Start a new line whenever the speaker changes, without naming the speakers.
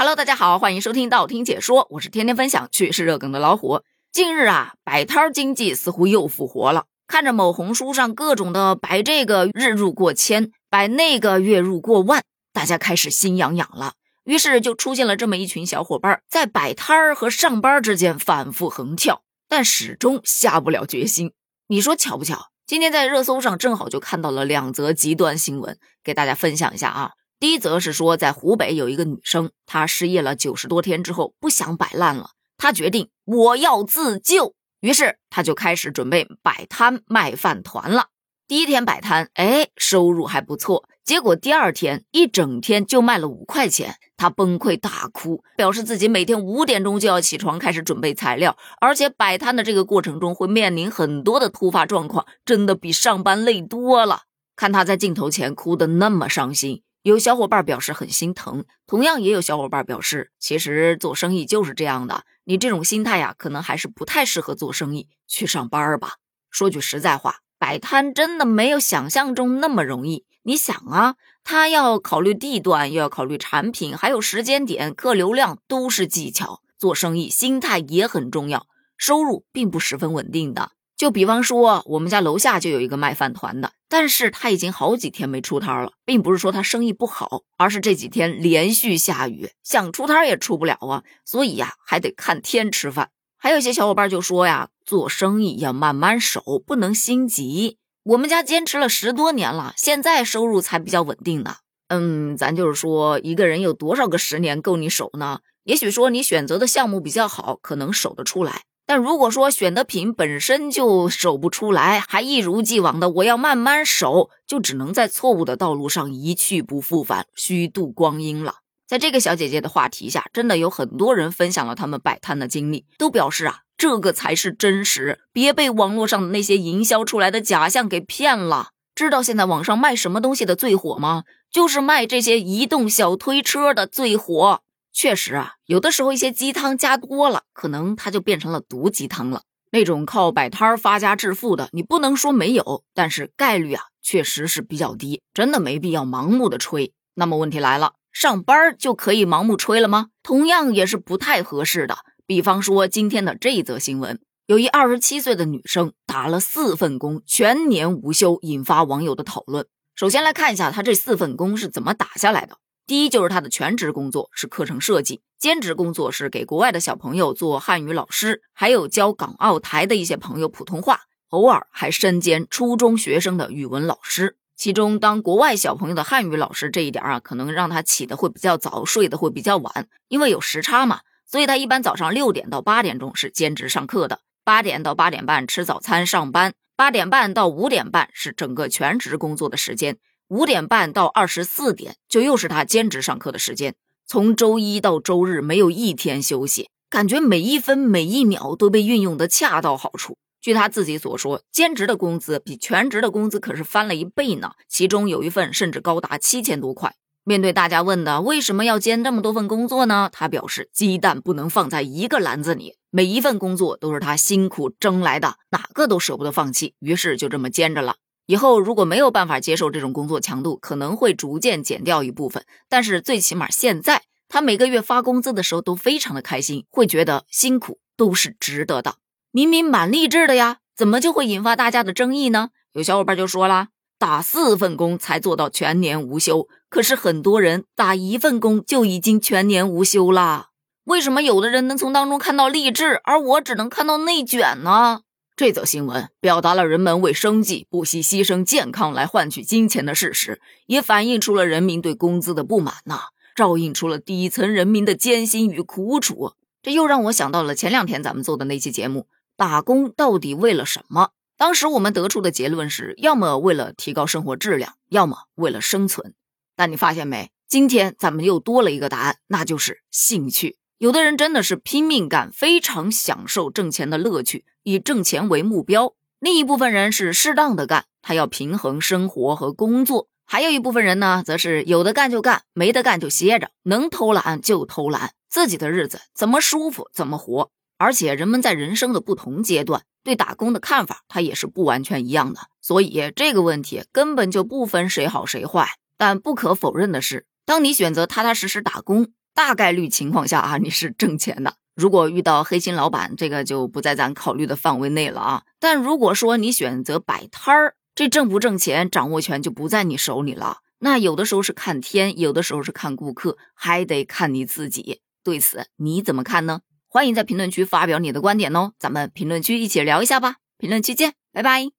Hello，大家好，欢迎收听道听解说，我是天天分享趣事热梗的老虎。近日啊，摆摊经济似乎又复活了。看着某红书上各种的摆这个日入过千，摆那个月入过万，大家开始心痒痒了。于是就出现了这么一群小伙伴，在摆摊儿和上班之间反复横跳，但始终下不了决心。你说巧不巧？今天在热搜上正好就看到了两则极端新闻，给大家分享一下啊。第一则是说，在湖北有一个女生，她失业了九十多天之后，不想摆烂了，她决定我要自救，于是她就开始准备摆摊卖饭团了。第一天摆摊，哎，收入还不错。结果第二天一整天就卖了五块钱，她崩溃大哭，表示自己每天五点钟就要起床开始准备材料，而且摆摊的这个过程中会面临很多的突发状况，真的比上班累多了。看她在镜头前哭得那么伤心。有小伙伴表示很心疼，同样也有小伙伴表示，其实做生意就是这样的，你这种心态呀，可能还是不太适合做生意，去上班吧。说句实在话，摆摊真的没有想象中那么容易。你想啊，他要考虑地段，又要考虑产品，还有时间点、客流量，都是技巧。做生意心态也很重要，收入并不十分稳定的。就比方说，我们家楼下就有一个卖饭团的，但是他已经好几天没出摊了，并不是说他生意不好，而是这几天连续下雨，想出摊也出不了啊，所以呀，还得看天吃饭。还有些小伙伴就说呀，做生意要慢慢守，不能心急。我们家坚持了十多年了，现在收入才比较稳定呢。嗯，咱就是说，一个人有多少个十年够你守呢？也许说你选择的项目比较好，可能守得出来。但如果说选的品本身就守不出来，还一如既往的我要慢慢守，就只能在错误的道路上一去不复返，虚度光阴了。在这个小姐姐的话题下，真的有很多人分享了他们摆摊的经历，都表示啊，这个才是真实，别被网络上的那些营销出来的假象给骗了。知道现在网上卖什么东西的最火吗？就是卖这些移动小推车的最火。确实啊，有的时候一些鸡汤加多了，可能它就变成了毒鸡汤了。那种靠摆摊发家致富的，你不能说没有，但是概率啊，确实是比较低，真的没必要盲目的吹。那么问题来了，上班就可以盲目吹了吗？同样也是不太合适的。比方说今天的这则新闻，有一二十七岁的女生打了四份工，全年无休，引发网友的讨论。首先来看一下她这四份工是怎么打下来的。第一就是他的全职工作是课程设计，兼职工作是给国外的小朋友做汉语老师，还有教港澳台的一些朋友普通话，偶尔还身兼初中学生的语文老师。其中当国外小朋友的汉语老师这一点啊，可能让他起的会比较早，睡的会比较晚，因为有时差嘛，所以他一般早上六点到八点钟是兼职上课的，八点到八点半吃早餐上班，八点半到五点半是整个全职工作的时间。五点半到二十四点，就又是他兼职上课的时间。从周一到周日没有一天休息，感觉每一分每一秒都被运用的恰到好处。据他自己所说，兼职的工资比全职的工资可是翻了一倍呢，其中有一份甚至高达七千多块。面对大家问的为什么要兼这么多份工作呢？他表示，鸡蛋不能放在一个篮子里，每一份工作都是他辛苦争来的，哪个都舍不得放弃，于是就这么兼着了。以后如果没有办法接受这种工作强度，可能会逐渐减掉一部分。但是最起码现在，他每个月发工资的时候都非常的开心，会觉得辛苦都是值得的。明明蛮励志的呀，怎么就会引发大家的争议呢？有小伙伴就说了，打四份工才做到全年无休，可是很多人打一份工就已经全年无休啦。为什么有的人能从当中看到励志，而我只能看到内卷呢？这则新闻表达了人们为生计不惜牺牲健康来换取金钱的事实，也反映出了人民对工资的不满呐，照映出了底层人民的艰辛与苦楚。这又让我想到了前两天咱们做的那期节目，打工到底为了什么？当时我们得出的结论是，要么为了提高生活质量，要么为了生存。但你发现没？今天咱们又多了一个答案，那就是兴趣。有的人真的是拼命干，非常享受挣钱的乐趣，以挣钱为目标；另一部分人是适当的干，他要平衡生活和工作；还有一部分人呢，则是有的干就干，没得干就歇着，能偷懒就偷懒，自己的日子怎么舒服怎么活。而且人们在人生的不同阶段对打工的看法，它也是不完全一样的，所以这个问题根本就不分谁好谁坏。但不可否认的是，当你选择踏踏实实打工。大概率情况下啊，你是挣钱的。如果遇到黑心老板，这个就不在咱考虑的范围内了啊。但如果说你选择摆摊儿，这挣不挣钱，掌握权就不在你手里了。那有的时候是看天，有的时候是看顾客，还得看你自己。对此你怎么看呢？欢迎在评论区发表你的观点哦，咱们评论区一起聊一下吧。评论区见，拜拜。